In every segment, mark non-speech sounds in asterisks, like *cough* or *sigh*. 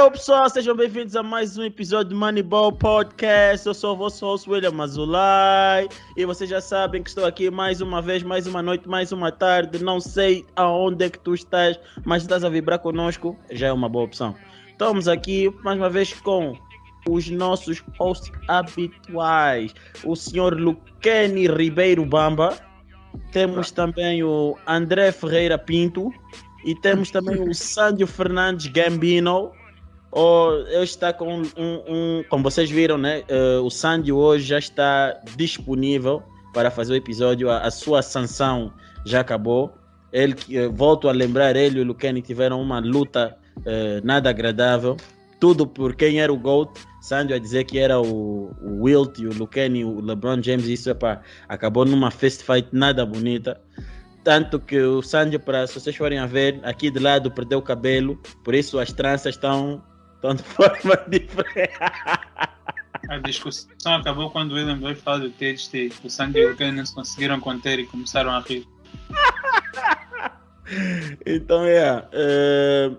Hey, pessoal, sejam bem-vindos a mais um episódio do Moneyball Podcast. Eu sou o vosso host William Azulay e vocês já sabem que estou aqui mais uma vez, mais uma noite, mais uma tarde. Não sei aonde é que tu estás, mas estás a vibrar conosco, já é uma boa opção. Estamos aqui mais uma vez com os nossos hosts habituais, o senhor Luqueni Ribeiro Bamba, temos também o André Ferreira Pinto e temos também o *laughs* Sandro Fernandes Gambino. Oh, eu está com um, um, como vocês viram, né? Uh, o Sandy hoje já está disponível para fazer o episódio. A, a sua sanção já acabou. Ele, uh, volto a lembrar, ele e o Luqueni tiveram uma luta uh, nada agradável. Tudo por quem era o GOAT. Sandy a dizer que era o, o Wilt e o Luqueni, o LeBron James. Isso epa, acabou numa fist fight nada bonita. Tanto que o Sandy, para se vocês forem a ver, aqui de lado perdeu o cabelo, por isso as tranças estão *laughs* de forma diferente. A discussão acabou quando o William veio falar do THT. O Sandy e o Ken conseguiram conter e começaram a rir. então, é. Uh,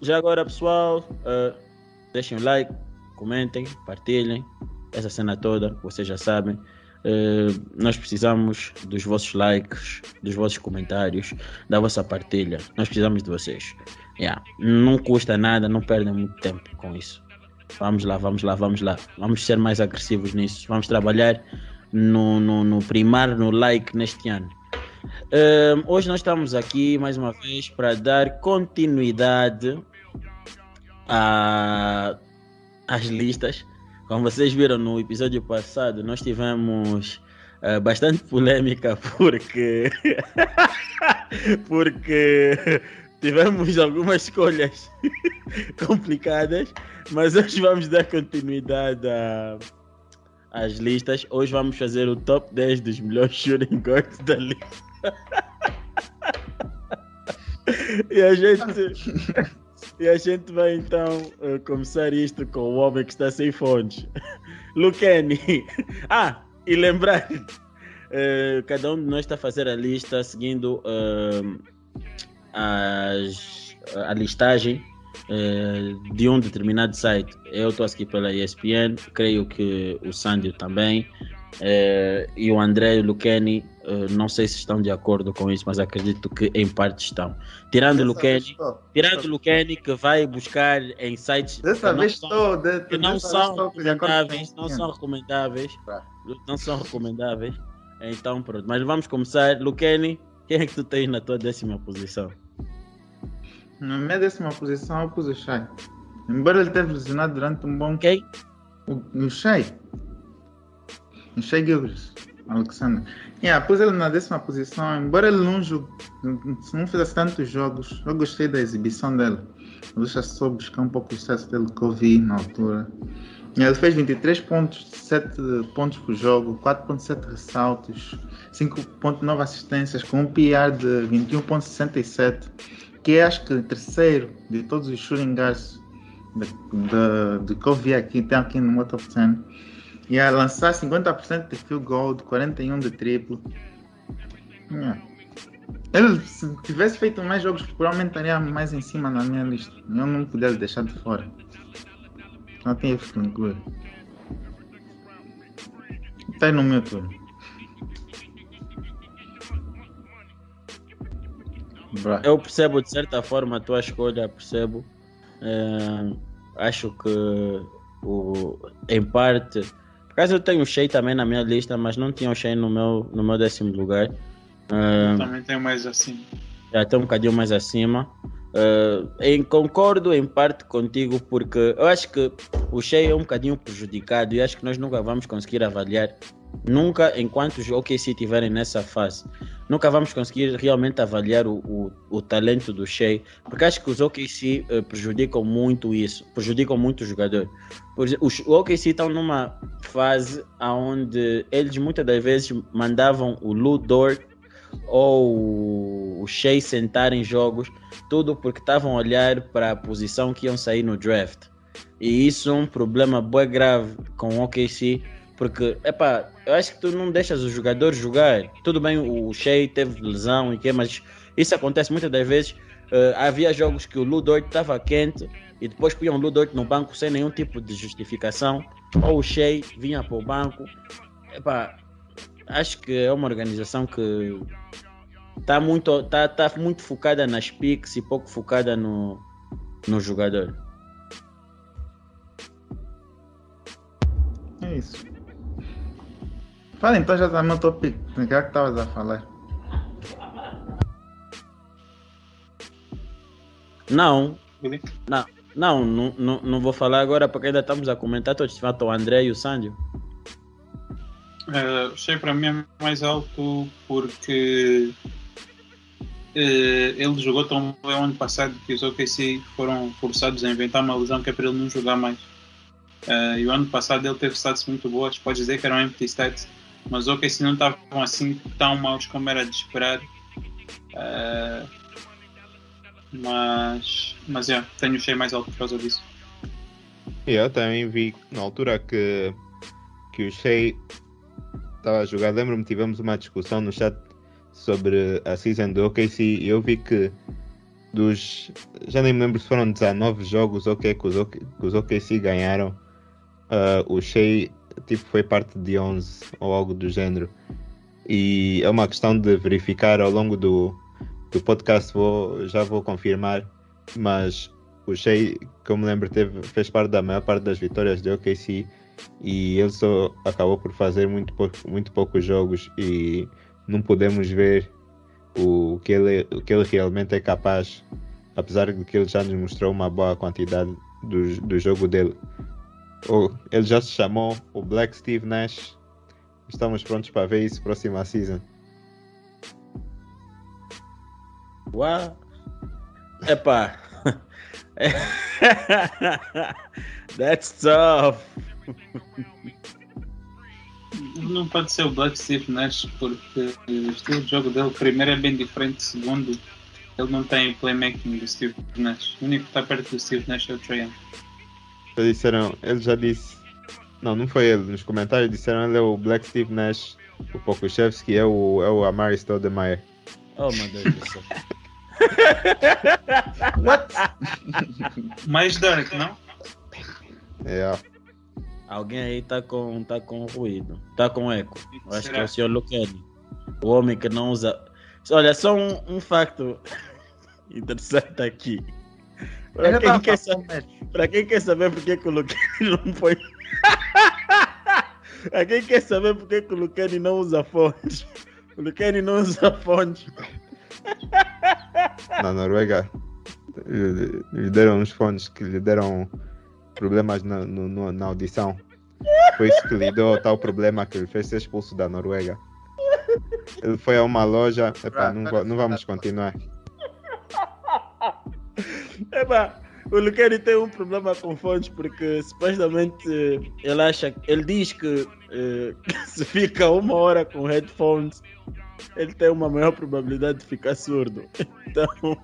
já agora, pessoal, uh, deixem o like, comentem, partilhem. Essa cena toda, vocês já sabem. Uh, nós precisamos dos vossos likes, dos vossos comentários, da vossa partilha. Nós precisamos de vocês. Yeah. Não custa nada, não perdem muito tempo com isso. Vamos lá, vamos lá, vamos lá. Vamos ser mais agressivos nisso. Vamos trabalhar no, no, no primar, no like neste ano. Um, hoje nós estamos aqui mais uma vez para dar continuidade às listas. Como vocês viram no episódio passado, nós tivemos uh, bastante polêmica *laughs* porque porque tivemos algumas escolhas *laughs* complicadas, mas hoje vamos dar continuidade às listas. Hoje vamos fazer o top 10 dos melhores shooting guards da liga. *laughs* e a gente. E a gente vai então uh, começar isto com o homem que está sem fones. *laughs* Luqueni. Ah, e lembrar, uh, cada um de nós está a fazer a lista seguindo uh, as, a listagem uh, de um determinado site. Eu estou aqui pela ESPN, creio que o Sandio também. Uh, e o André e o Luqueni, uh, não sei se estão de acordo com isso, mas acredito que em parte estão. Tirando o Luqueni, tirando Luqueni que vai buscar em sites dessa que vez não estou, de, que não são recomendáveis, não são recomendáveis, não são recomendáveis. Então pronto, mas vamos começar. Luqueni, quem é que tu tens na tua décima posição? Na minha décima posição eu pus o Shai. Embora ele tenha lesionado durante um bom. Quem? O, o Shai. O Shai Gilgis. Alexander. Yeah, pus ele na décima posição, embora ele não, não fizesse tantos jogos, eu gostei da exibição dele. Já só buscar um pouco o sucesso dele que eu vi na altura. Ele fez 23 pontos, 7 pontos por jogo, 4.7 ressaltos, 5.9 assistências, com um PR de 21.67 que é acho que terceiro de todos os shooting guards de, de, de que eu vi aqui, tem aqui no 10. E a lançar 50% de field goal, 41% de triplo. Yeah. Ele, se tivesse feito mais jogos, provavelmente estaria mais em cima na minha lista. Eu não podia deixar de fora. Não tenho que incluir. Está no meu turno. Eu percebo de certa forma a tua escolha, percebo. É, acho que o, em parte. Por acaso eu tenho o Shea também na minha lista, mas não tinha o Shea no meu, no meu décimo lugar. É, também tenho mais acima. Já tem um bocadinho mais acima. Uh, em, concordo em parte contigo, porque eu acho que o Shea é um bocadinho prejudicado e acho que nós nunca vamos conseguir avaliar Nunca, enquanto os OKC estiverem nessa fase, nunca vamos conseguir realmente avaliar o, o, o talento do Shea, porque acho que os OKC uh, prejudicam muito isso, prejudicam muito o jogador. Os OKC estão numa fase onde eles muitas das vezes mandavam o Lou Dort ou o Shea sentar em jogos, tudo porque estavam a olhar para a posição que iam sair no draft. E isso é um problema bem grave com o OKC porque, epá, eu acho que tu não deixas os jogadores jogar. Tudo bem, o Shea teve lesão e que, mas isso acontece muitas das vezes. Uh, havia jogos que o Ludort estava quente e depois punham o Ludort no banco sem nenhum tipo de justificação. Ou o Shea vinha para o banco. Epá, acho que é uma organização que está muito, tá, tá muito focada nas picks e pouco focada no, no jogador. É isso. Fala então já tá no topic. O que é que estavas a falar? Não. Não, não, não, não, não vou falar agora porque ainda estamos a comentar todos. O André e o Sandio. Uh, achei para mim mais alto porque uh, ele jogou tão bem o ano passado que os OKC foram forçados a inventar uma lesão que é para ele não jogar mais. Uh, e o ano passado ele teve stats muito boas, pode dizer que eram empty stats, mas os OKC não estavam assim tão maus como era de esperar. Uh, mas, mas yeah, tenho o cheio mais alto por causa disso. Eu também vi na altura que, que o Shea estava a jogar. Lembro-me tivemos uma discussão no chat sobre a season do OKC e eu vi que dos. Já nem me lembro se foram 19 jogos okay, que, os, que os OKC ganharam. Uh, o Shea tipo, foi parte de 11 ou algo do género. E é uma questão de verificar ao longo do, do podcast vou, já vou confirmar, mas o Shea, que eu me lembro, teve, fez parte da maior parte das vitórias do OKC e ele só acabou por fazer muito, pouco, muito poucos jogos e não podemos ver o que, ele, o que ele realmente é capaz, apesar de que ele já nos mostrou uma boa quantidade do, do jogo dele. Ele já se chamou o Black Steve Nash. Estamos prontos para ver isso próxima season. Uau! Epá! *laughs* That's tough! Não pode ser o Black Steve Nash porque o estilo de jogo dele, primeiro, é bem diferente, segundo, ele não tem playmaking do Steve Nash. O único que está perto do Steve Nash é o Trae Já disseram, ele já disse. Não, não foi ele. Nos comentários disseram ele é o Black Steve Nash, o Pokushevski é o, é o Amari Stoudemire. Oh meu Deus do céu. *laughs* What? Mais dark, não? É. Alguém aí tá com, tá com ruído, tá com eco. Acho Será? que é o senhor Luqueni. O homem que não usa. Olha, só um, um facto *laughs* interessante aqui. Para quem, quer saber, para quem quer saber por que, o Luqueni não foi. *laughs* para quem quer saber por que, o Luqueni não usa fonte. O Luqueni não usa fonte. Na Noruega lhe deram uns fones que lhe deram problemas na, no, na audição. Foi isso que lhe deu tal problema que ele fez ser expulso da Noruega. Ele foi a uma loja. Epá, não, não vamos continuar. Epá, o Luqueni tem um problema com fones porque supostamente ele acha, ele diz que eh, *laughs* se fica uma hora com headphones, ele tem uma maior probabilidade de ficar surdo. Então, *laughs*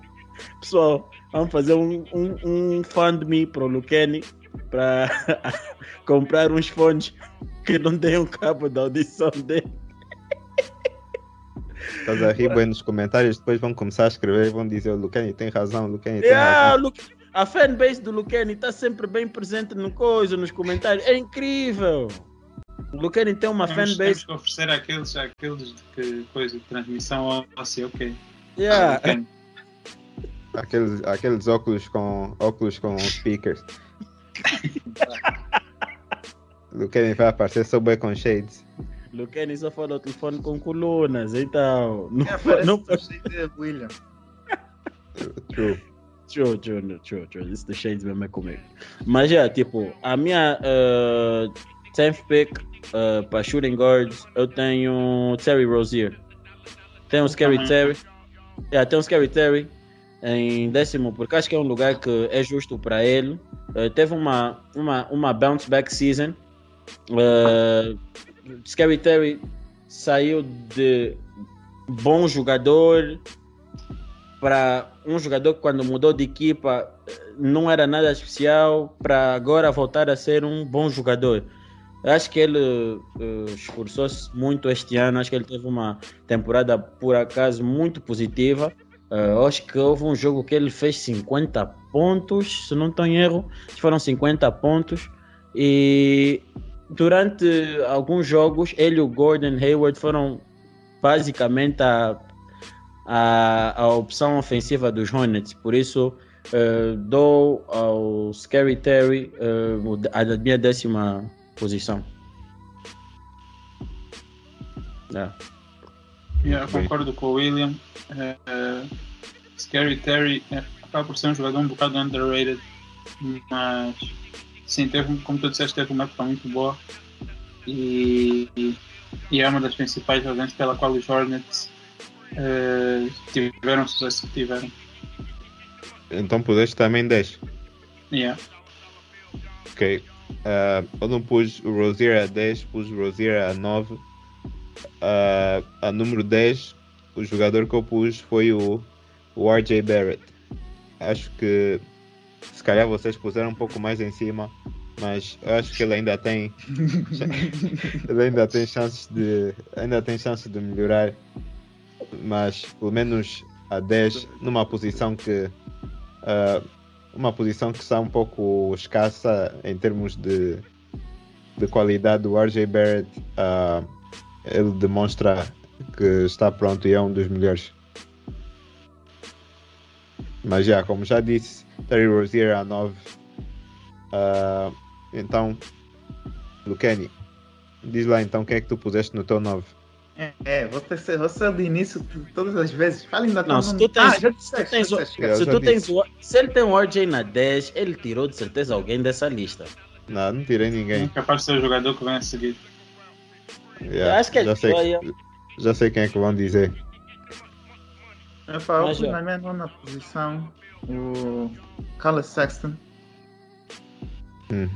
pessoal, vamos fazer um, um, um fund-me para o Luqueni para *laughs* comprar uns fones que não tenham cabo da audição dele. Estás a rir bem nos comentários, depois vão começar a escrever e vão dizer o Luqueni tem razão, o Luqueni tem yeah, razão. Lu a fanbase do Luqueni está sempre bem presente no coisa, nos comentários. É incrível! O Luqueni tem uma temos, fanbase. Temos que oferecer àqueles, àqueles que coisa de transmissão assim, ok. Yeah. Aqueles, aqueles óculos com óculos com speakers. *laughs* Luqueni vai aparecer só bem com shades. Luqueni só fala o telefone com colunas, então. Não, é, não... William. True. True, true, true, true. Isso do Shades mesmo é comigo. Mas é, tipo, a minha uh, 10th pick uh, para shooting guards, eu tenho Terry Rozier. Tem o Scary uhum. Terry. Yeah, tem o Scary Terry em décimo, porque acho que é um lugar que é justo para ele. Uh, teve uma, uma, uma bounce back season. Uh, Scary Terry saiu de bom jogador para um jogador que quando mudou de equipa não era nada especial para agora voltar a ser um bom jogador. Acho que ele uh, esforçou-se muito este ano. Acho que ele teve uma temporada, por acaso, muito positiva. Uh, acho que houve um jogo que ele fez 50 pontos, se não estou em erro, foram 50 pontos. E durante alguns jogos, ele e o Gordon Hayward foram basicamente a, a, a opção ofensiva dos Hornets. Por isso, uh, dou ao Scary Terry uh, a minha décima posição. Yeah. Yeah, concordo com o William. Uh, Scary Terry é, acaba por ser um jogador um bocado underrated, mas sim, teve, como tu disseste, teve uma época muito boa e, e é uma das principais razões pela qual os Hornets uh, tiveram o sucesso que tiveram. Então pudeste também 10. Yeah. Ok. Uh, eu não pus o Rozier a 10, pus o Rozier a 9 uh, a número 10, o jogador que eu pus foi o, o RJ Barrett. Acho que se calhar vocês puseram um pouco mais em cima, mas eu acho que ele ainda tem *laughs* ele ainda tem chances de ainda tem chances de melhorar, mas pelo menos a 10 numa posição que uh, uma posição que está um pouco escassa em termos de, de qualidade do RJ Barrett. Uh, ele demonstra que está pronto e é um dos melhores. Mas já, como já disse, Terry Rozier a 9. Uh, então, Lucani, diz lá então quem é que tu puseste no teu 9. É, é você, você de início todas as vezes. Fala ainda Não, se tu tens. Ah, já disseste, tens, já disseste. Se, tu tens, se ele tem um RJ na 10, ele tirou de certeza alguém dessa lista. Não, não tirei ninguém. É capaz de ser o jogador que vem a seguir. Yeah, acho que é já, sei, já sei quem é que vão dizer. Eu fui na minha nona posição o Carlos Sexton. Hum.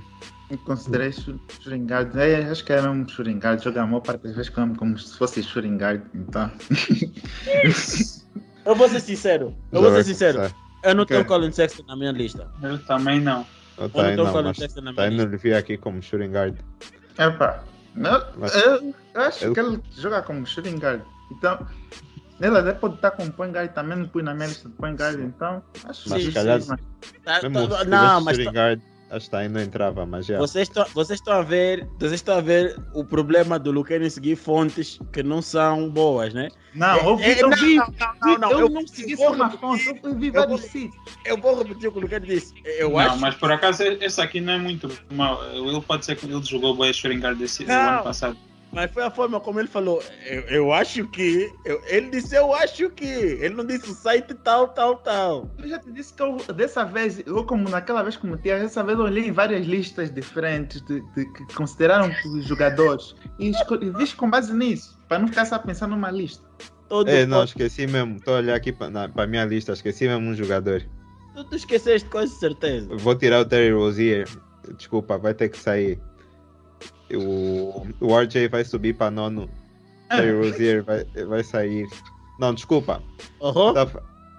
Eu considerei shooting guard. É, acho que era um shooting guard. Joga a maior parte das vezes como, como se fosse shooting guard. Então. eu vou ser sincero. Eu vou ser sincero. Eu não tenho Colin Sexton na minha lista. Eu também não. Eu, eu não tenho Colin Sexton na minha lista. Tá indo aqui como shooting guard. Epá. Não, Mas, eu, eu acho eu... que ele joga como shooting guard. Então, ele até pode estar com point guard também, não pus na minha lista de point guard, então acho mas, que calhar, sim, mas... Tá, tá, não, mas shooting guard, acho que aí não entrava, mas já. Vocês estão, vocês estão a ver, vocês estão a ver o problema do Luquene seguir fontes que não são boas, né? Não, eu vi, é, eu vi, não, não, não, eu, eu não segui só uma fonte, eu vi vários sítios. Eu vou repetir o que o Luquene disse. Eu não, acho... mas por acaso esse aqui não é muito mal. Ele pode ser que ele jogou bem shooting guard desse ano passado. Mas foi a forma como ele falou. Eu, eu acho que. Eu, ele disse, eu acho que. Ele não disse o site tal, tal, tal. Eu já te disse que eu, dessa vez, eu como naquela vez cometi, dessa vez eu olhei várias listas diferentes de, de que consideraram os jogadores. E, e disse com base nisso, para não ficar só pensando numa lista. Todo é, não, esqueci mesmo. Estou a olhar aqui para a minha lista, esqueci mesmo um jogador. Tu, tu esqueceste com certeza. Vou tirar o Terry Rozier. Desculpa, vai ter que sair. O, o RJ vai subir para nono. Terry Rozier vai, vai sair. Não, desculpa. Uhum.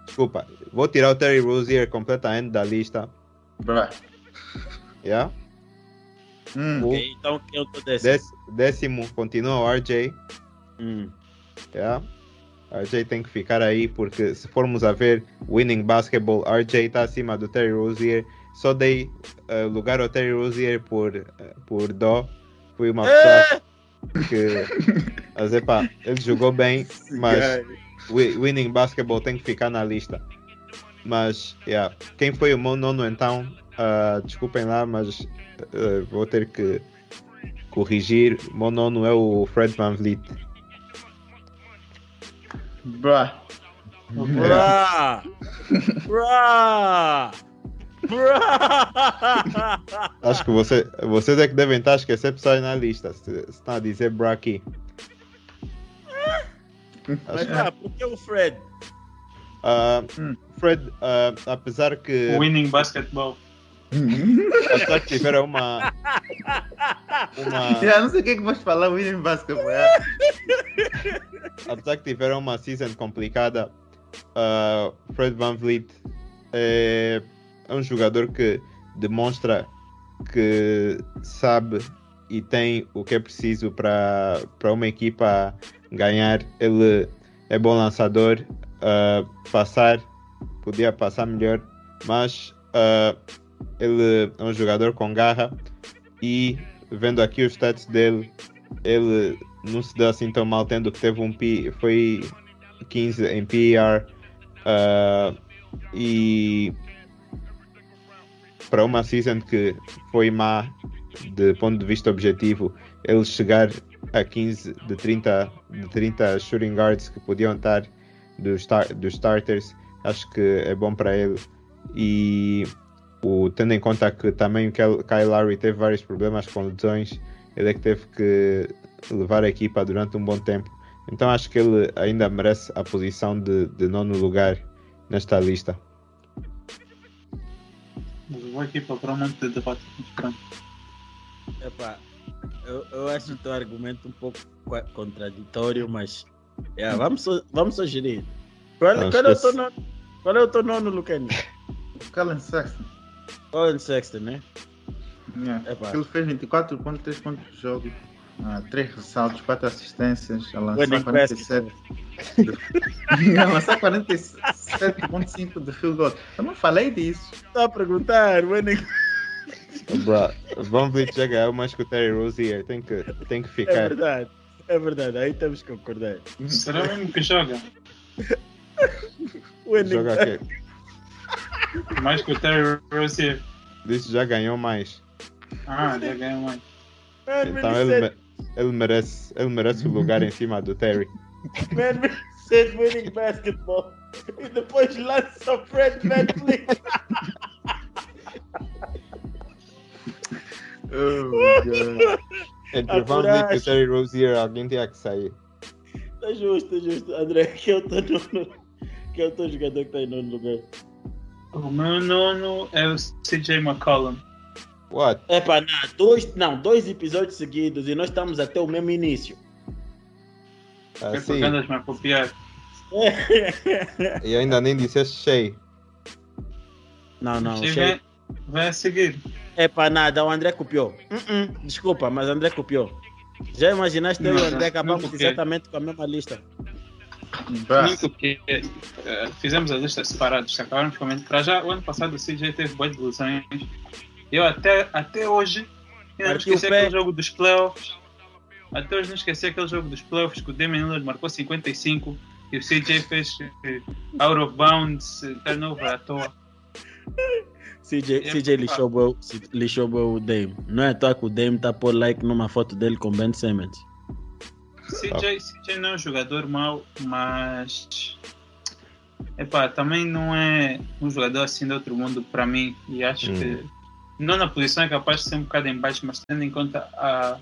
Desculpa. Vou tirar o Terry Rozier completamente da lista. Bruh. Yeah? Hum. Okay, então eu tô décimo. décimo continua o RJ. Hum. Yeah? RJ tem que ficar aí porque se formos a ver winning basketball, RJ está acima do Terry Rozier. Só dei uh, lugar ao Terry Rozier por, uh, por dó Fui uma pessoa que. Mas epá, ele jogou bem, mas winning basketball tem que ficar na lista. Mas, yeah. quem foi o meu nono então? Uh, desculpem lá, mas uh, vou ter que corrigir. O meu nono é o Fred Van Vliet. Bruh. Bruh. *laughs* Bruh. *laughs* Acho que você, vocês é que devem estar a esquecer pessoas na lista. Se, está a dizer bro aqui. Mas ah, por que o Fred? Uh, Fred, uh, apesar que. Winning basketball. apesar que tiveram uma. uma... Eu não sei o que, é que vais falar, winning basketball. É. apesar que tiveram uma season complicada, uh, Fred Van Vliet. É, é um jogador que demonstra que sabe e tem o que é preciso para uma equipa ganhar. Ele é bom lançador, ah, passar, podia passar melhor, mas ah, ele é um jogador com garra e vendo aqui os stats dele, ele não se deu assim tão mal, tendo que teve um P, foi 15 em PER ah, e para uma season que foi má de ponto de vista objetivo, ele chegar a 15 de 30, de 30 shooting guards que podiam estar dos, star, starters, acho que é bom para ele. E o, tendo em conta que também o Kyle Lowry teve vários problemas com lesões, ele é que teve que levar a equipa durante um bom tempo. Então acho que ele ainda merece a posição de, de nono lugar nesta lista. Vou aqui para um monte de debate. Epá, eu, eu acho o teu argumento um pouco contraditório, mas yeah, vamos, só- vamos sugerir. Qual, Não qual é o teu nono? Qual é o teu nono, Lucani? Colin Sexton. Colin Sexton, né? Yeah. Epá. Ele fez 24 pontos, 3 pontos por jogo. Ah, 3 ressaltos, 4 assistências, a lançar Winning 47. Basketball. a lançar 47.5 de field goal. Eu não falei disso. Estou a perguntar, winning. Bro, Vliet já ganhou mais que o Terry Rozier, tem que, tem que É ficar. verdade, é verdade, aí temos que concordar. Será mesmo que joga? Winning. Joga aqui. Mais que o Terry Rozier. Disse já ganhou mais. Ah, já ganhou mais. Man, Então ele, me- ele, merece, ele merece o lugar em cima do Terry. Man, said winning basketball. E depois lança o Fred VanVleet. Oh, Entre *laughs* o Van Vliet e. Terry Rozier, alguém tinha que sair. Tá justo, tá justo. André, que é o teu nono. Que é o teu jogador que tá em nono lugar. O meu nono é o CJ McCollum. What? É para não, dois, não, dois episódios seguidos e nós estamos até o mesmo início. É Assim, porque andas-me a copiar. e ainda nem disseste Shea. não, não, Chega, Shea- vai a seguir. é para nada, o André copiou. Uh-uh, desculpa, mas o André copiou. Já imaginaste eu e o André acabamos exatamente com a mesma lista. Nem copiei. Eh, fizemos a lista separados. Acabaram com Para já, o ano passado o CJ teve boas de lesões. Eu até, até hoje ainda não esqueci aquele jogo dos playoffs. Até hoje não esqueci aquele jogo dos playoffs que o Damian Lillard marcou 55 e o CJ fez eh, out of bounds, eh, turnover à toa. CJ, É CJ lixou, o- lixou bué o Dame. Não é toa que o Dame tá por like numa foto dele com Ben Simmons. CJ, CJ não é um jogador mau, mas epá, também não é um jogador assim de outro mundo para mim. E acho Hum. que não na posição é capaz de ser um bocado em baixo, mas tendo em conta a,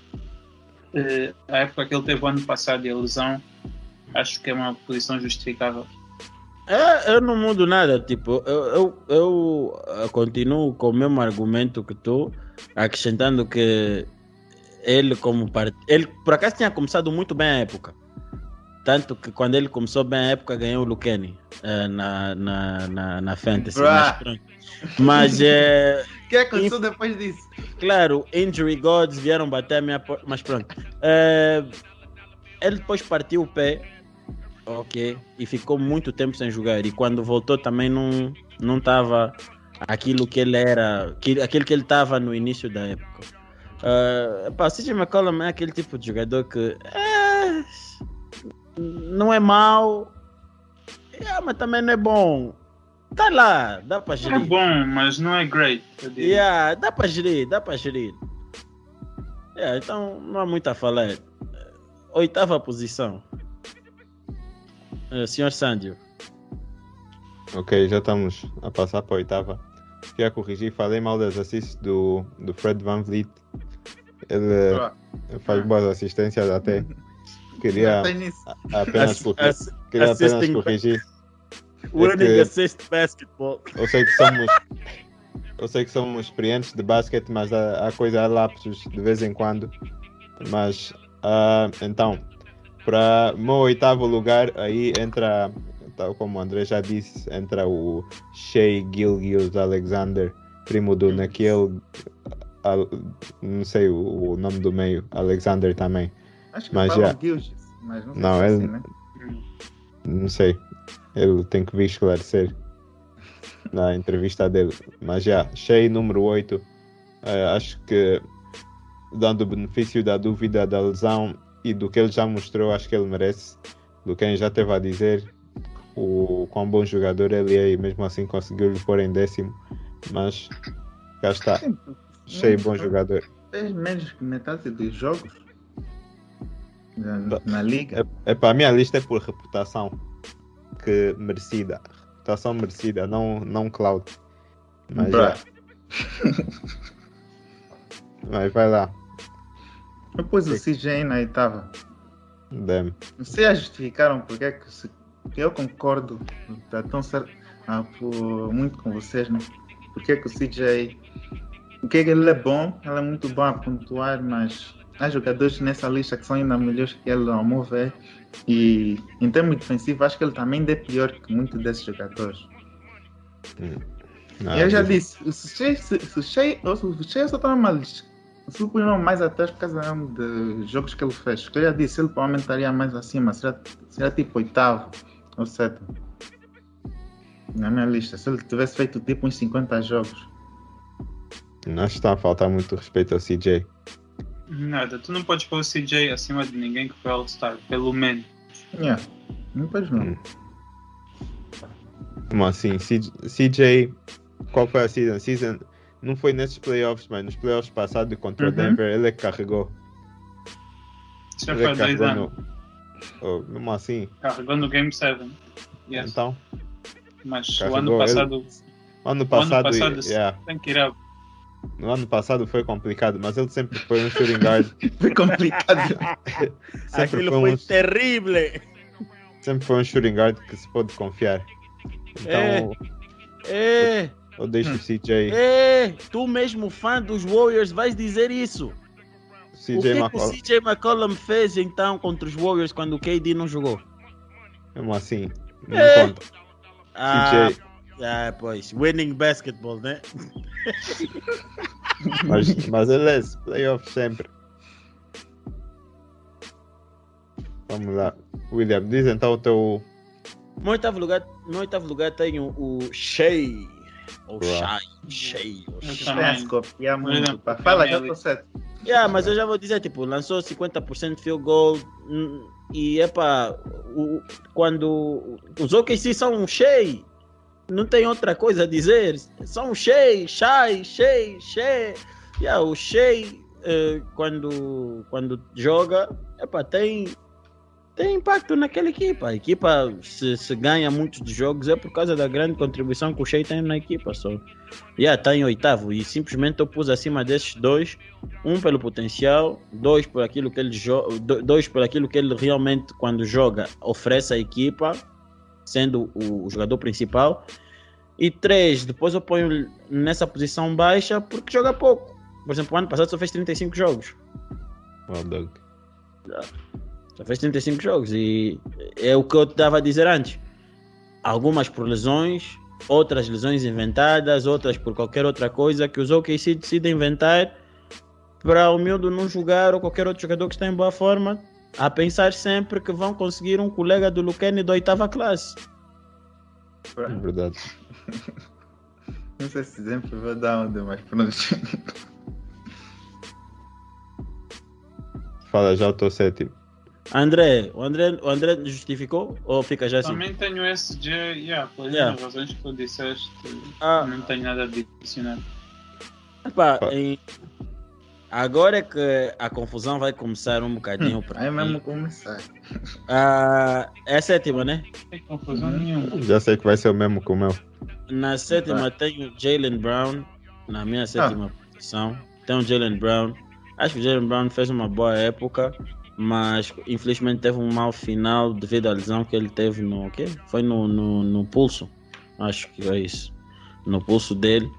eh, a época que ele teve ano passado e a lesão, acho que é uma posição justificável. É, eu não mudo nada, tipo, eu, eu, eu, eh, continuo com o mesmo argumento que tu, acrescentando que ele como part... ele por acaso tinha começado muito bem a época. Tanto que quando ele começou bem a época ganhou o Lucani eh, na, na, na, na Fantasy. Mas, mas eh, O *laughs* que aconteceu depois disso? Claro, injury gods vieram bater a minha porta, mas pronto. Eh, ele depois partiu o pé, ok, e ficou muito tempo sem jogar. E quando voltou também não não estava aquilo que ele era, que, aquilo que ele estava no início da época. Uh, pá, CJ McCollum é aquele tipo de jogador que é, não é mau, é, mas também não é bom. Tá lá, dá para É gerir. bom, mas não é great. Yeah, dá para gerir, dá para gerir. Yeah, então não há muito a falar. Oitava posição. Eh, senhor Sandio. Ok, já estamos a passar para a oitava. Queria corrigir, falei mal das assists do, do Fred Van Vliet. Ele Bruh. faz boas assistências até. *laughs* Queria Não tem nisso. apenas, corrigir, queria apenas corrigir. winning que- assist basketball. Eu sei que somos. Eu sei que somos experientes de basquete, mas há, há coisa, há lapsos de vez em quando. Mas ah, então, para o meu oitavo lugar, aí entra, tal como o André já disse, entra o Shea Gilgius Alexander, primo do Naquele, Al- não sei o, o nome do meio, Alexander também, Acho que Mas falam já- mas não sei Não, se é ele- assim, né? não sei. Ele tem que vir esclarecer na entrevista dele. Mas já, Shea número 8. eh, acho que dando o benefício da dúvida da lesão e do que ele já mostrou, acho que ele merece. Do que ele já teve a dizer, o quão bom jogador ele é e mesmo assim conseguiu lhe pôr em décimo. Mas cá está, Shea bom jogador. Fez menos que metade dos jogos na, na liga. É, para a minha lista é por reputação que merecida. Reputação merecida, não, não cloud. Mas, já. *laughs* Mas vai lá. Eu pus o CJ na oitava. Damn. Vocês já justificaram porque é que se, que eu concordo tá tão ah, por- muito com vocês, né? Porque é que o CJ. Porque ele é bom, ele é muito bom a pontuar, mas há jogadores nessa lista que são ainda melhores que ele ao meu ver. E em termos defensivos, acho que ele também é pior que muitos desses jogadores. Não, E eu já mas- disse, o Shea só. Se eu punha mais atrás por causa de jogos que ele fez. Que eu já disse, ele provavelmente estaria mais acima, seria, seria tipo oitavo ou sétimo. Na minha lista, se ele tivesse feito tipo uns 50 jogos. Que está a faltar muito respeito ao CJ. Nada, tu não podes pôr o CJ acima de ninguém que foi All-Star, pelo menos. Yeah. Não pois não. Hum. Como assim? CJ, qual foi a season? Season não foi nesses playoffs, mas nos playoffs passados contra o Uhum. Denver, ele é que carregou. Isso já Ele é foi há que dois carregou anos. no. Oh, mesmo assim. Carregou no Game 7. Yes. Então, Mas o carregou ano ele. passado ano O ano passado, passado yeah, tem que ir a. no ano passado foi complicado, mas ele sempre foi um shooting guard. *laughs* Foi complicado. *laughs* sempre, Aquilo foi foi um, terrível. sempre foi um shooting guard que se pode confiar. Então, É, eu deixo o CJ, é, tu mesmo fã dos Warriors vais dizer isso. o que, CJ que o McCollum. CJ McCollum fez então contra os Warriors quando o KD não jogou? Mesmo assim, não É. conta. Ah, CJ, ah, pois, winning basketball, né? *laughs* mas, mas ele é playoff sempre. Vamos lá. William, diz então o teu. No oitavo lugar, no oitavo lugar tem o, o Shea. Ou. Shai, Shea, copiar muito. pá. Fala que eu tô certo. Yeah, mas eu já vou dizer, tipo, lançou 50% de field goal hum, e é pá, o- quando os OKC são um Shea, não tem outra coisa a dizer, são Shea, Shai, Shea, Shea. Yeah, o Shea, eh, quando, quando joga, pá, tem, tem impacto naquela equipa. A equipa, se, se ganha muitos jogos, é por causa da grande contribuição que o Shea tem na equipa. Só. Yeah, está em oitavo e simplesmente eu pus acima desses dois um pelo potencial, dois por aquilo que ele dois por aquilo que ele realmente quando joga oferece à equipa, sendo o, jogador principal, e três, depois eu ponho nessa posição baixa porque joga pouco. Por exemplo, o ano passado só fez 35 jogos. Oh, Doug. Só fez 35 jogos e é o que eu estava a dizer antes. Algumas por lesões, outras lesões inventadas, outras por qualquer outra coisa que os OKC decidem inventar para o miúdo não jogar ou qualquer outro jogador que está em boa forma, a pensar sempre que vão conseguir um colega do Lucane da oitava classe. É verdade. *laughs* Não sei se exemplo vou dar onde, mas *laughs* pronto. Fala já o teu sétimo. André, o André, o André justificou ou fica já assim? Também tenho SG, yeah, pelas Yeah. razões que tu disseste, Ah. não tenho nada a adicionar. Epá, Pá. em- Agora é que a confusão vai começar um bocadinho para Aí mim. mesmo começar. Ah, é a sétima, né? Não tem confusão Uhum. nenhuma. Já sei que vai ser o mesmo que o meu. Na sétima tenho Jalen Brown, na minha sétima posição. Tem o Jalen Brown. Acho que o Jalen Brown fez uma boa época, mas infelizmente teve um mau final devido à lesão que ele teve no quê? Foi no, no, no pulso. Acho que é isso. No pulso dele.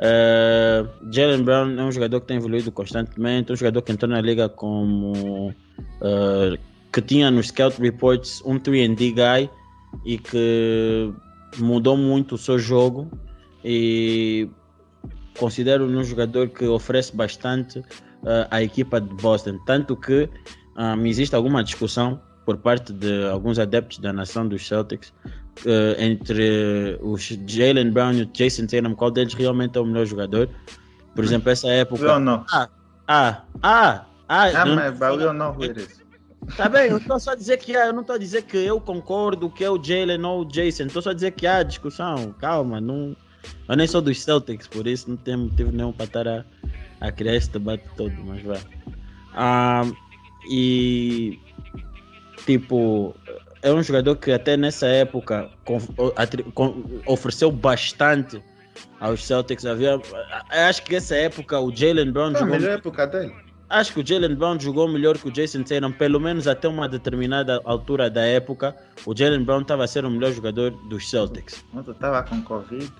Eh, Jalen Brown é um jogador que tem evoluído constantemente, um jogador que entrou na liga como eh, que tinha nos scout reports um 3D guy e que mudou muito o seu jogo e considero um jogador que oferece bastante eh, à equipa de Boston, tanto que ah, existe alguma discussão por parte de alguns adeptos da nação dos Celtics eh, entre os Jalen Brown e o Jason Tatum, qual deles realmente é o melhor jogador. Por exemplo, essa época. Eu não. Ah, ah, ah, Ah, não- mas it is. Tá bem, eu estou só a dizer que ah, eu não estou a dizer que eu concordo que é o Jalen ou o Jason. Estou só a dizer que há discussão. Calma, não. Eu nem sou dos Celtics, por isso não tem motivo nenhum para estar a, a criar esse debate todo, mas vai. Ah, e tipo, é um jogador que até nessa época ofereceu bastante aos Celtics. Havia, acho que nessa época o Jalen Brown Foi a jogou melhor época dele. Acho que o Jalen Brown jogou melhor que o Jason Tatum, pelo menos até uma determinada altura da época. O Jalen Brown estava a ser o melhor jogador dos Celtics. Quando eu tava com Covid.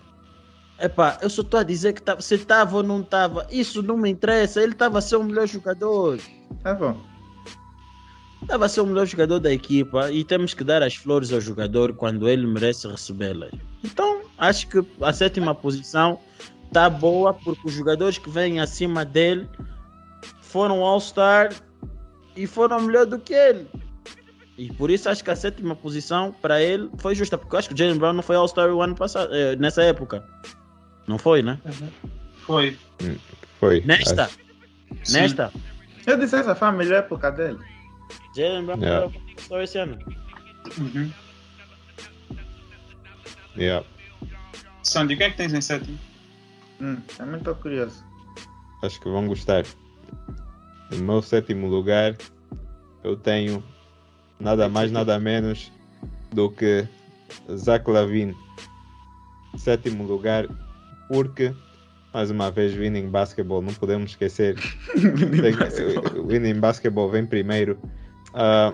Epá, eu só estou a dizer que tava, se estava ou não estava, isso não me interessa. Ele estava a ser o melhor jogador. Tá bom. Estava a ser o melhor jogador da equipa e temos que dar as flores ao jogador quando ele merece recebê-las. Então, acho que a sétima posição está boa porque os jogadores que vêm acima dele foram All-Star e foram melhor do que ele. E por isso acho que a sétima posição para ele foi justa, porque eu acho que o Jalen Brown não foi All-Star o ano passado, eh, nessa época. Não foi, né? Foi. Foi. Nesta, acho. Sim. nesta. Eu disse essa foi a melhor época dele. Jalen Brown Yeah. foi All-Star esse ano. Uhum. Yeah. Sandy, quem é que tens em sétimo? Hum, também estou curioso. Acho que vão gostar. No meu sétimo lugar, eu tenho nada mais, nada menos do que Zach Lavine. Sétimo lugar, porque, mais uma vez, winning basketball, não podemos esquecer. *laughs* Tem, o winning basketball vem primeiro. Ah,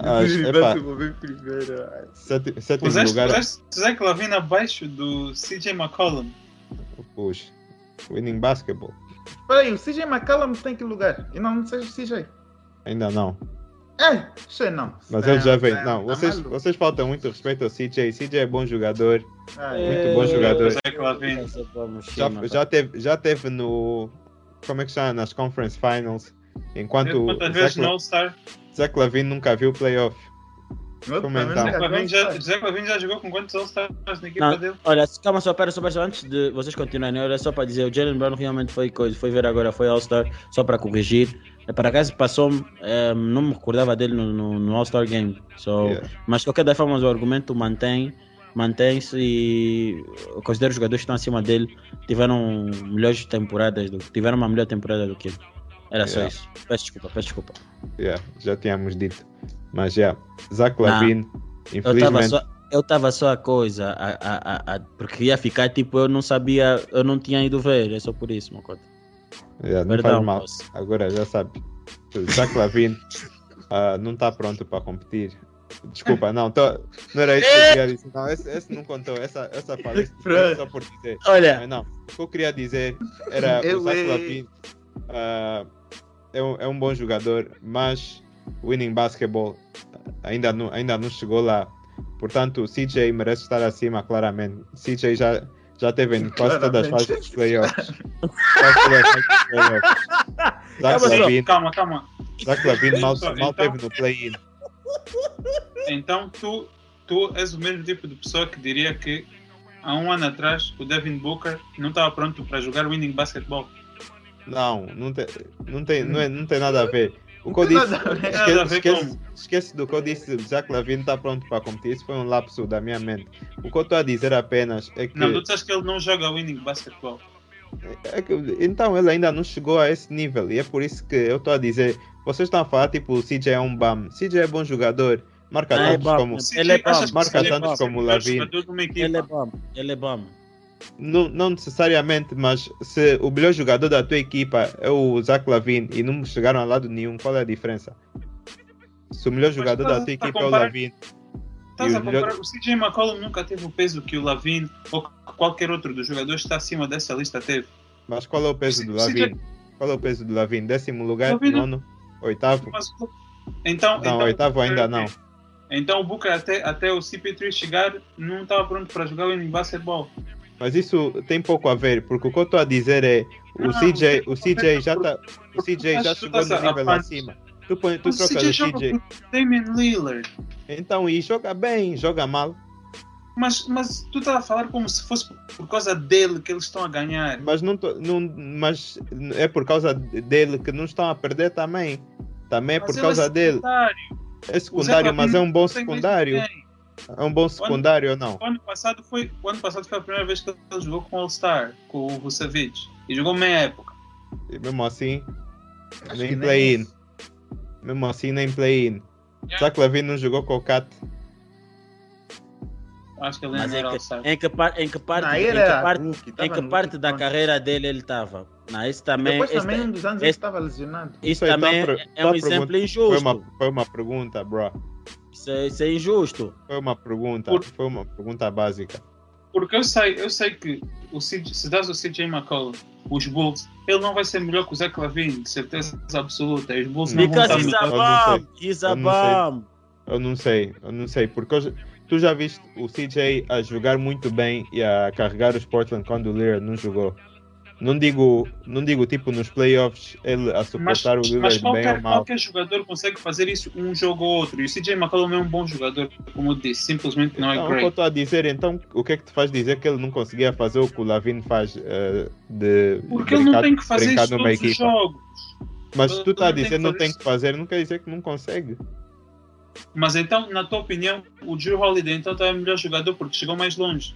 as- epá, primeiro. sétimo, sétimo Puseste, lugar, puseste Zach Lavine abaixo do CJ McCollum. puxa, winning basketball. Peraí, o CJ McCallum tem que lugar? E não, não seja o CJ. Ainda não. É, sei não. Mas ele já vem. É, Não, tá vocês, maluco. vocês faltam muito respeito ao CJ. CJ é bom jogador. Ai, Muito bom jogador. Já, já, teve, já teve no. Como é que chama? Nas Conference Finals. Enquanto Quantas o vezes Zach, no La- All-Star? Zach Lavine nunca viu playoff. Lavine viu, já, já jogou com quantos All-Stars na equipa Não, dele? olha, calma só, pera só, pera só, antes de vocês continuarem, olha só para dizer, o Jalen Brown realmente foi coisa, foi ver agora, foi All-Star, só para corrigir. É, Para acaso passou-me, eh, não me recordava dele no, no, no All-Star Game. So, Yeah. Mas de qualquer das formas o argumento mantém, mantém-se e eu considero os jogadores que estão acima dele tiveram melhores temporadas, do, tiveram uma melhor temporada do que ele. Era só Yeah. isso. Peço desculpa, peço desculpa. Yeah, já tínhamos dito. Mas já, Zach Não. Lavine, Eu estava infelizmente. só, eu tava só a coisa, a, a, a, a- porque ia ficar tipo, eu não sabia, eu não tinha ido ver, é só por isso, meu cota. Yeah, não Perdão, faz mal. moço. Agora já sabe. Zach Lavine *laughs* ah, não está pronto para competir. Desculpa, não, tô- não era isso que eu queria dizer. Não, esse, esse não contou. Essa, essa fala Pronto. só por dizer. Olha, Mas não, o que eu queria dizer era Eu, o Zach eh. Lavine ah, é, um, é um bom jogador, mas winning basketball ainda não, ainda não chegou lá. Portanto, o CJ merece estar acima, claramente. CJ já, já teve em quase todas as fases dos playoffs. Quase todas as fases dos playoffs. *laughs* Zach. Lavine, Calma, calma. Zach Lavine mal, Então- mal teve no play-in. Então tu, tu és o mesmo tipo de pessoa que diria que há um ano atrás o Devin Booker não estava pronto para jogar winning basketball. Não, não tem, não, tem, não, é, não tem nada a ver. O que eu disse, esquece, esquece, esquece do que eu disse, Zach Lavine está pronto para competir. Isso foi um lapso da minha mente. O que eu estou a dizer apenas é que, Não, tu disseste que ele não joga winning basketball. é que- Então ele ainda não chegou a esse nível. E é por isso que eu estou a dizer. Vocês estão a falar tipo o CJ é um bam. CJ é bom jogador. Marca Ah, é tantos como. Ele é que Marca CJ tantos como o equipa? ele é bom, ele é bom. Não, não necessariamente, mas se o melhor jogador da tua equipa é o Zach Lavine e não chegaram a lado nenhum, qual é a diferença? Se o melhor jogador da tua equipa é o comparar- Lavine. Estás a o melhor- comparar, o CJ McCollum nunca teve o peso que o Lavine ou qualquer outro dos jogadores que está acima dessa lista teve. Mas qual é o peso do Lavine? Qual é o peso do Lavine? Décimo lugar? Lavine- Nono? Oitavo? Mas, então, Não, então, oitavo ainda não. Então o Booker até, até o CP3 chegar não estava pronto para jogar winning basketball. Mas isso tem pouco a ver, porque o que eu estou a dizer é o Não, CJ, o CJ já ver, tá, o CJ já chegou no a- nível a- acima. Tu, põe, tu CJ o CJ. com Damian Lillard. Então, e joga bem, joga mal. Mas, mas tu estás a falar como se fosse por causa dele que eles estão a ganhar. Mas, não, tô- não, mas é por causa dele que não estão a perder também. Também é Mas por ele causa dele. secundário. É secundário, mas é um bom secundário. ninguém. É um bom secundário ou não? O ano passado foi, o ano passado foi a primeira vez que ele jogou com o All-Star, com o Vucevic. E jogou meia época. E mesmo assim, Acho que nem play-in. isso. Mesmo assim, nem play-in. Yeah. Zach Levine não jogou com o Cat. Acho que ele Mas ainda em era que, All-Star. em que, par- em que parte, Não, em que era parte, rookie, em que parte da carreira dele ele estava? Não, isso também, Depois também um dos anos esse- ele estava lesionado. isso também tá é, pra- é um tá exemplo pergun- Foi injusto. uma, foi uma pergunta, bro. Isso, é, isso é injusto. Foi uma pergunta. Por- Foi uma pergunta básica. Porque eu sei, eu sei que o CJ, se dás o CJ McCollum, os Bulls, ele não vai ser melhor que o Zach Lavine, de certeza absoluta. Os Bulls não vão estar a bomb. He's a Eu não sei. Eu não sei. Porque eu tu já viste o CJ a jogar muito bem e a carregar os Portland quando o Lillard não jogou. Não digo, não digo tipo nos playoffs ele a Mas, suportar o mas Lillard bem qualquer, ou mal. qualquer jogador consegue fazer isso um jogo ou outro. E o CJ McCollum é um bom jogador, como eu disse, simplesmente não é Então, o que eu great. estou a dizer, então, o que é que te faz dizer que ele não conseguia fazer o que o Lavine faz eh, de Porque ele não brincar- tem que fazer brincar isso todos os equipa? jogos. Mas Ele tu está a dizer que não tem que fazer, não quer dizer que não consegue. Mas então, na tua opinião, o Drew Holiday então é o melhor jogador porque chegou mais longe.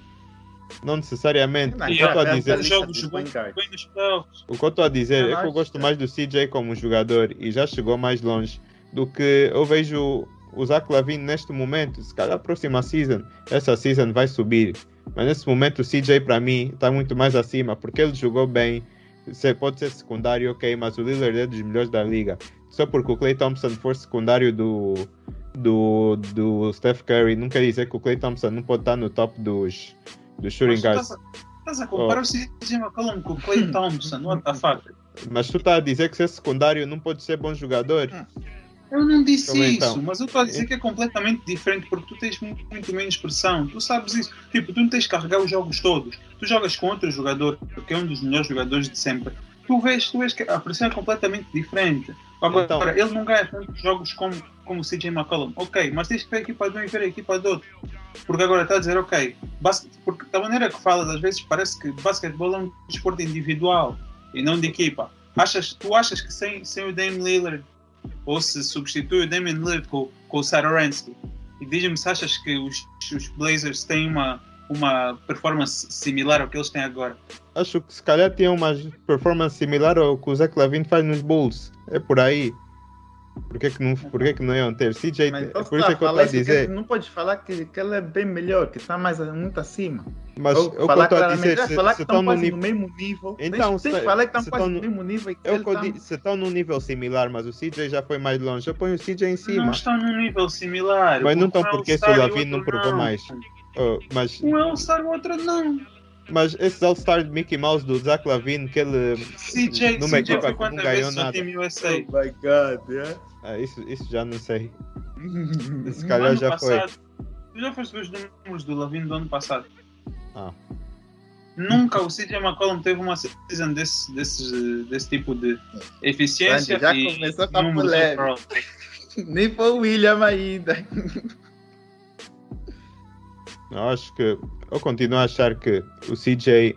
Não necessariamente. Não, O que eu estou a é- é- dizer, jogos bem playoffs. o que eu estou a dizer é que eu gosto mais do CJ como jogador e já chegou mais longe do que eu vejo o Zach Lavine neste momento. Se calhar a próxima season, essa season vai subir. Mas nesse momento o CJ para mim está muito mais acima porque ele jogou bem. Você pode ser secundário, ok, mas o Lillard é dos melhores da liga. Só porque o Clay Thompson for secundário do, do, do Steph Curry, não quer dizer que o Clay Thompson não pode estar no top dos, dos shooting guards. estás a, estás comparar o CJ McCollum com o Clay Thompson, what the fuck? Mas tu está a dizer que ser secundário não pode ser bom jogador? Eu não disse Como isso, então? mas eu estou a dizer que é completamente diferente porque tu tens muito, muito menos pressão. Tu sabes isso. Tipo, tu não tens que carregar os jogos todos. Tu jogas com outro jogador, que é um dos melhores jogadores de sempre. Tu vês, tu vês que a pressão é completamente diferente. Agora, Então- ele não ganha tantos jogos como, como o CJ McCollum. Ok, mas tens que ver a equipa de um e ver a equipa do outro. Porque agora está a dizer, ok, porque da maneira que falas, às vezes parece que basquetebol é um desporto individual e não de equipa. Achas, tu achas que sem, sem o Dame Lillard ou se substitui o Damian Lillard com, com o Satoransky. E diz-me se achas que os, os Blazers têm uma, uma performance similar ao que eles têm agora. Acho que se calhar tinha uma performance similar ao que o Zach Lavine faz nos Bulls. É por aí. Por que, que, não, por que, que não iam ter? CJ, Mas é então, por isso é que eu estou a dizer. Não pode falar que, que ele é bem melhor, que está mais muito acima. Mas Ou eu estou a dizer, é se, falar se que estão estão no nível. no mesmo nível. Então, se- que falar que se estão quase no mesmo nível. que Eu tá- di- se estão num nível similar, mas o CJ já foi mais longe, eu ponho o CJ em Não cima. estão num nível similar. Mas não estão é porque se o Lavine não provou mais. Oh, mas, Um é All-Star e o outro não. mas esses All-Star de Mickey Mouse do Zach Lavine, que ele. CJ, numa CJ equipa foi que não ganhou nada. time USA? Oh my god, yeah. Ah, isso, isso já não sei. *laughs* Se calhar já foi. passado, Tu já foste ver os números do Lavine do ano passado? Ah. Nunca o CJ McCollum teve uma season desse, desse, desse tipo de eficiência Já e começou com a números polêmica. *laughs* overall. Nem foi o William ainda. Eu acho que. Eu continuo a achar que o CJ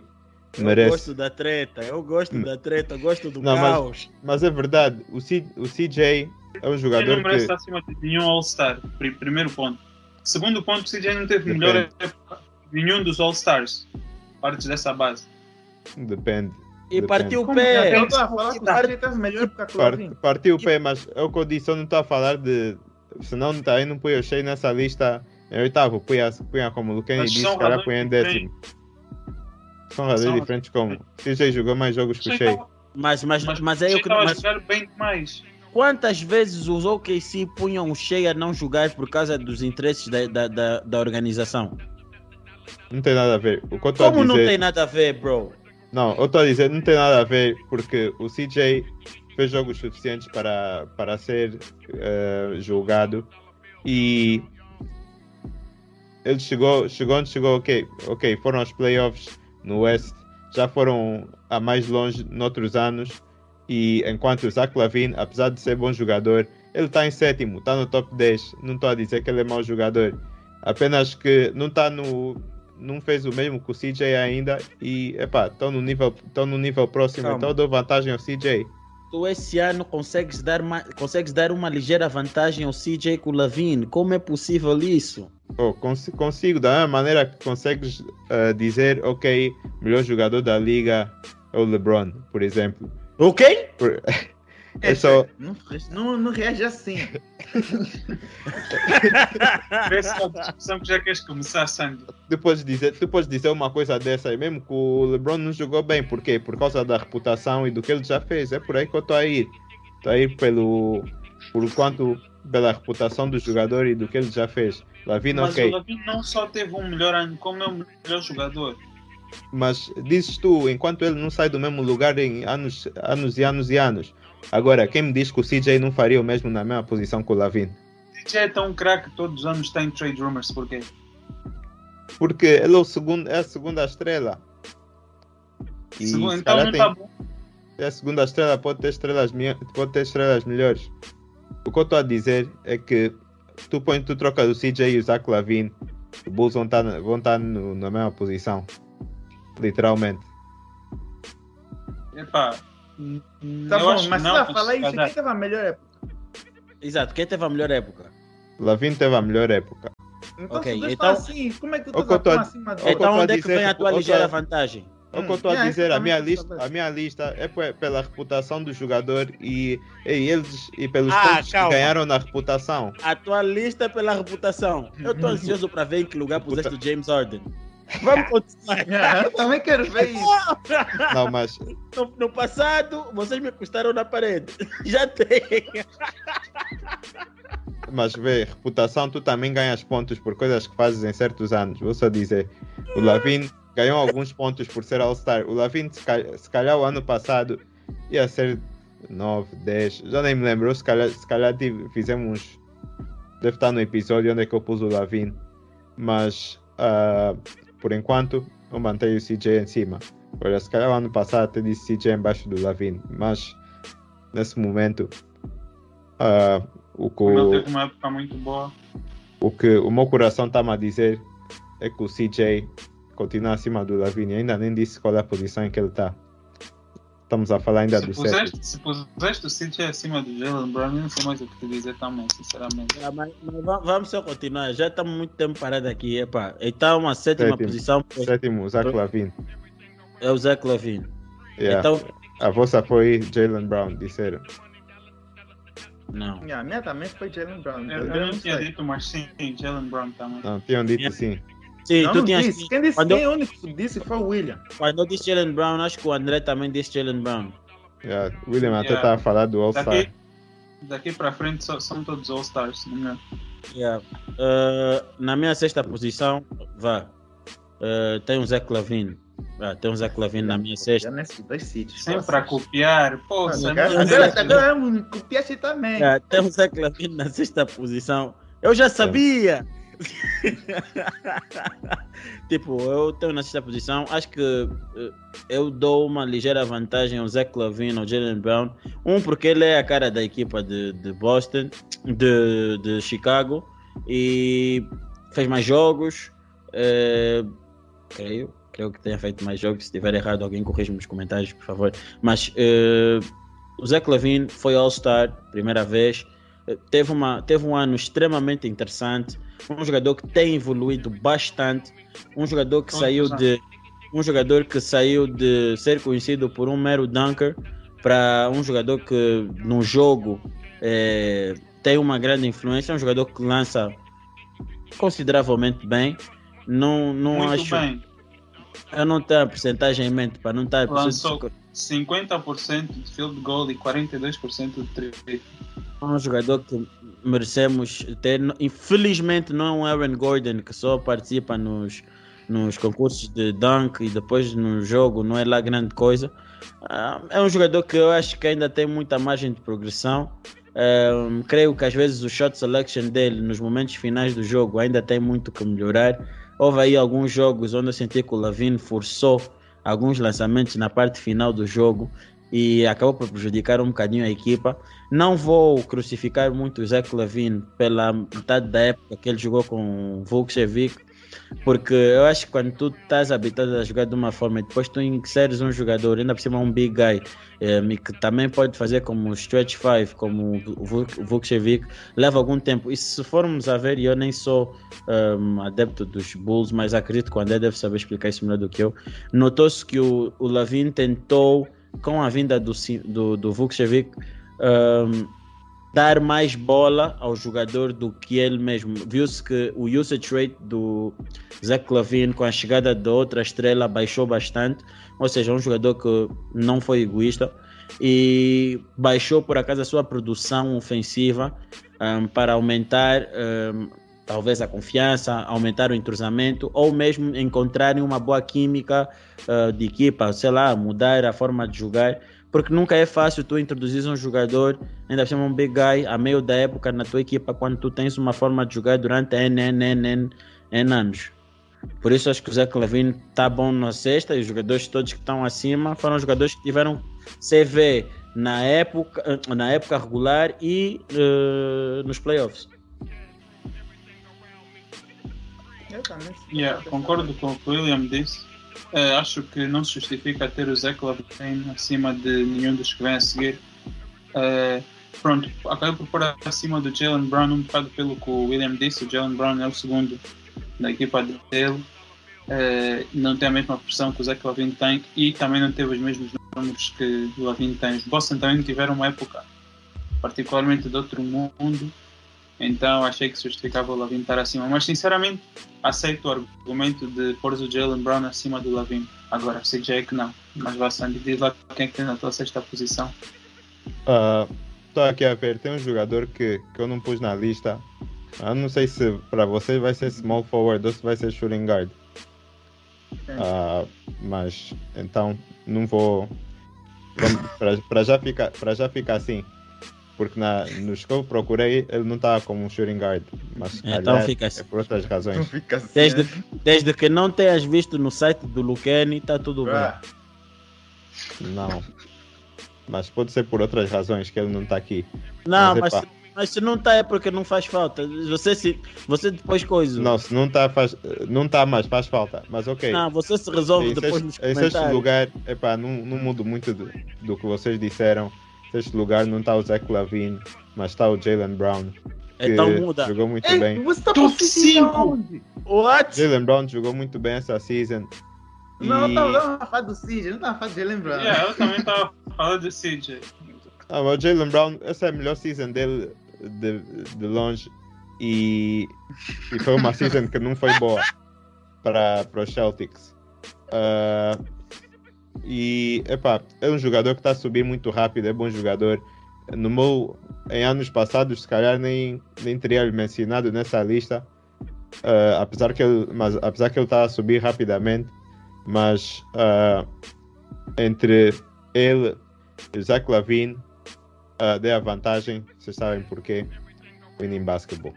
Eu merece. gosto da treta, eu gosto Hum. da treta, eu gosto do Não, mas- caos. Mas é verdade, o, C, o CJ é um CJ jogador não merece que. estar acima de nenhum All-Star. pri- Primeiro ponto. Segundo ponto, o CJ não teve Depende. melhor época de nenhum dos All-Stars. Partes dessa base. Depende. E Depende. partiu o pé. Eu estou a falar que o CJ teve melhor que partiu o pé, mas é o que eu disse, eu não estou a falar de. Senão não tá aí, não põe o Shea nessa lista em oitavo, punha, punha como o Lucani Mas disse, razões punha em décimo. São razões diferentes como. O CJ jogou mais jogos que o Shea. Mas, mas, Mas, mas, o aí CJ eu que- mas bem demais. quantas vezes os OKC punham o Shea a não jogar por causa dos interesses da, da, da, da organização? Não tem nada a ver. O que eu Como dizer. não tem nada a ver, bro? Não, eu estou a dizer, não tem nada a ver, porque o CJ fez jogos suficientes para, para ser eh, julgado e ele chegou, chegou onde chegou, ok, ok, foram aos playoffs no West, já foram a mais longe noutros anos e enquanto o Zach Lavine, apesar de ser bom jogador, ele está em sétimo, está no top 10. Não estou a dizer que ele é mau jogador. Apenas que não está no. Não fez o mesmo que o CJ ainda. E, epá, estão no nível, estão no nível próximo. Calma. Então dou vantagem ao CJ. Tu esse ano consegues dar, ma- consegues dar uma ligeira vantagem ao CJ com o Lavine. Como é possível isso? Oh, cons- consigo, da mesma maneira que consegues ah, dizer, ok, melhor jogador da liga é o LeBron, por exemplo. Ok? Por- *laughs* É só. Não, não, não reage assim. Uma discussão que já queres começar, Sandy. Tu podes, dizer, tu podes dizer uma coisa dessa aí, mesmo que o LeBron não jogou bem, por quê? Por causa da reputação e do que ele já fez. É por aí que eu estou a ir. Estou a ir pelo. Por quanto. pela reputação do jogador e do que ele já fez. Lavina, Mas ok. o Lavin não só teve um melhor ano, como é o melhor jogador. Mas dizes tu, enquanto ele não sai do mesmo lugar em anos, anos e anos e anos. Agora, quem me diz que o CJ não faria o mesmo na mesma posição que o Lavin? DJ é tão craque que todos os anos está em trade rumors, porquê? Porque ele é, o segundo, é a segunda estrela. E Segundo, se então não tem- está bom. é a segunda estrela, pode ter estrelas, pode ter estrelas melhores. O que eu estou a dizer é que tu pões, tu troca do CJ e o Zach Lavin, os Bulls vão estar, na- vão estar no- na mesma posição. Literalmente. Epá, Tá bom, mas se não, ela falar isso, quem teve a melhor época? Exato, quem teve a melhor época? Lavin teve a melhor época. Então, Ok, se dois então- assim, como é que O tu estás tô a- acima o eu Então a onde é que vem a que- tua ligeira vantagem? É o que Hum, eu estou a yeah, dizer, a minha, lista, a minha lista é pe- pela reputação do jogador e, e eles e pelos Ah, pontos calma. que ganharam na reputação. A tua lista é pela reputação. Eu estou ansioso para ver em que lugar puseste o James Harden. *laughs* Vamos continuar. Yeah, *laughs* eu também quero ver isso. *laughs* Não, mas No, no passado, vocês me custaram na parede. Já tem. Mas vê, reputação, tu também ganhas pontos por coisas que fazes em certos anos. Vou só dizer, o Lavin ganhou alguns pontos por ser All-Star. O Lavin, se calhar, se calhar o ano passado ia ser 9, 10, já nem me lembro. Se calhar, se calhar tive- fizemos. Deve estar no episódio onde é que eu pus o Lavin. Mas ah, por enquanto eu mantenho o CJ em cima. Olha, se calhar o ano passado até disse CJ embaixo do Lavin. Mas nesse momento. ah, o que o- teve uma época muito boa. o que o meu coração está-me a dizer é que o CJ continua acima do Lavini. Ainda nem disse qual é a posição em que ele está. Estamos a falar ainda Se do puseste, se puseste o CJ acima do Jalen Brown, eu não sei mais o que te dizer também, sinceramente. Ah, mas- mas va- vamos só continuar. Já estamos muito tempo parados aqui. Epa. Então, a sétima Sétimo. posição Sétimo, Zach Lavine. é o Zach Lavine. Yeah. Então, A vossa foi Jalen Brown, disseram. não. Yeah, a minha também foi Jalen Brown. Eu, eu não tinha dito, mas sim, Jalen Brown também. Não, tinham dito Yeah. sim. Sim, Não, tu não tinhas. disse. Quem disse? Quando- Quem é o único que disse foi o William. Quando eu disse Jalen Brown, acho que o André também disse Jalen Brown. Yeah. William até Yeah. estava a falar do All-Star. Daqui, daqui para frente só- são todos All-Stars, não é? Yeah. Uh, na minha sexta posição, vá. Uh, tem o Zach Lavine. Ah, tem o Zach Lavine na minha sexta. Nesses dois sítios. Sempre a copiar. Pô, Agora agora- agora me copiaste também. Ah, tem o Zach Lavine na sexta posição. Eu já sabia! *laughs* tipo, eu tenho na sexta posição. Acho que eh, eu dou uma ligeira vantagem ao Zach Lavine, ao Jalen Brown. Um, porque ele é a cara da equipa de, de Boston, de, de Chicago. E fez mais jogos. eh, creio. Creio que tenha feito mais jogos. Se estiver errado, alguém corrija nos comentários, por favor. Mas eh, o Zach Lavine foi All-Star, primeira vez. Eh, Teve, uma, teve um ano extremamente interessante. Um jogador que tem evoluído bastante. Um jogador que saiu de. Um jogador que saiu de ser conhecido por um mero dunker para um jogador que no jogo eh, tem uma grande influência. Um jogador que lança consideravelmente bem. Não, não Muito acho. bem. Eu não tenho a porcentagem em mente para não estar. Lançou 50% de field goal e 42% de triplo. Um jogador que merecemos ter. Infelizmente não é um Aaron Gordon que só participa nos, nos concursos de dunk e depois no jogo não é lá grande coisa. Ah, É um jogador que eu acho que ainda tem muita margem de progressão. Ah, creio que às vezes o shot selection dele nos momentos finais do jogo ainda tem muito que melhorar. Houve aí alguns jogos onde eu senti que o Lavine forçou alguns lançamentos na parte final do jogo e acabou por prejudicar um bocadinho a equipa. Não vou crucificar muito o Zach Lavine pela metade da época que ele jogou com o Vukcevic, porque eu acho que quando tu estás habituado a jogar de uma forma e depois tu inseres um jogador, ainda por cima um big guy, eh, que também pode fazer como stretch 5, como o Vukcevic, leva algum tempo. E se formos a ver, e eu nem sou um, adepto dos Bulls, mas acredito que o André deve saber explicar isso melhor do que eu, notou-se que o, o Lavin tentou, com a vinda do, do, do Vukcevic, um, dar mais bola ao jogador do que ele mesmo. Viu-se que o usage rate do Zach Lavine com a chegada da outra estrela baixou bastante, ou seja, um jogador que não foi egoísta e baixou por acaso a sua produção ofensiva um, para aumentar um, talvez a confiança, aumentar o entrosamento ou mesmo encontrarem uma boa química uh, de equipa, sei lá, mudar a forma de jogar porque nunca é fácil tu introduzir um jogador, ainda chama um big guy, a meio da época na tua equipa, quando tu tens uma forma de jogar durante N, N, N, N, N anos. Por isso acho que o Zé Clavin está bom na sexta e os jogadores todos que estão acima foram jogadores que tiveram CV na época, na época regular e uh, nos playoffs. Yeah, concordo com o que o William disse. Uh, acho que não se justifica ter o Zé Lavine acima de nenhum dos que vem a seguir. Uh, pronto, acabei por pôr acima do Jalen Brown um bocado pelo que o William disse. O Jalen Brown é o segundo da equipa dele. Uh, não tem a mesma pressão que o Zé Lavine tem e também não teve os mesmos números que o Lavine tem. Os Boston também tiveram uma época particularmente de outro mundo então achei que se justificava o Lavin estar acima. Mas sinceramente aceito o argumento de pôr o Jalen Brown acima do Lavin. Agora sei que já é que não. Mas bastante diz lá quem é que tem na tua sexta posição. Estou uh, aqui a ver, tem um jogador que, que eu não pus na lista. Eu não sei se para você vai ser small forward ou se vai ser shooting guard. Uh, mas então não vou. Para já, ficar, já ficar assim, porque na, nos que eu procurei ele não estava como um shooting guard, mas então fica assim. é por outras razões. Assim, desde, é. desde que não tenhas visto no site do Luqueni, está tudo ah. bem. Não. Mas pode ser por outras razões que ele não está aqui. Não, mas, mas, se, mas, se, não está é porque não faz falta. Você, se, você depois coisa. Não, se não está faz, não tá mais, faz falta. Mas ok. Não, você se resolve em depois sexto, nos comentários. Em sexto lugar, epá, não, não mudo muito do, do que vocês disseram sexto lugar não está o Zach Lavine, mas está o Jalen Brown. Então muda. Jogou muito Ei, bem. Você tá Top 5! What? Jalen Brown jogou muito bem essa season. Não, e... eu tava falando do CJ, não tava falando de Jalen Brown. Yeah, eu também tava falando do CJ. Ah, mas o Jalen Brown, essa é a melhor season dele de, de longe. E, e foi uma season que não foi boa para, para os Celtics. Uh, e, epá, é um jogador que está a subir muito rápido, é bom jogador. No meu, em anos passados, se calhar nem, nem teria mencionado nessa lista, uh, apesar que ele, mas apesar que ele está a subir rapidamente, mas uh, entre ele e Zach Lavine uh, dê a vantagem, vocês sabem porquê, winning basketball.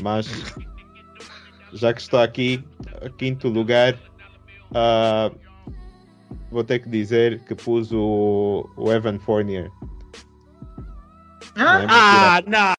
Mas já que estou aqui, quinto lugar, Uh, vou ter que dizer que pus o, o Evan Fournier. Ah, não!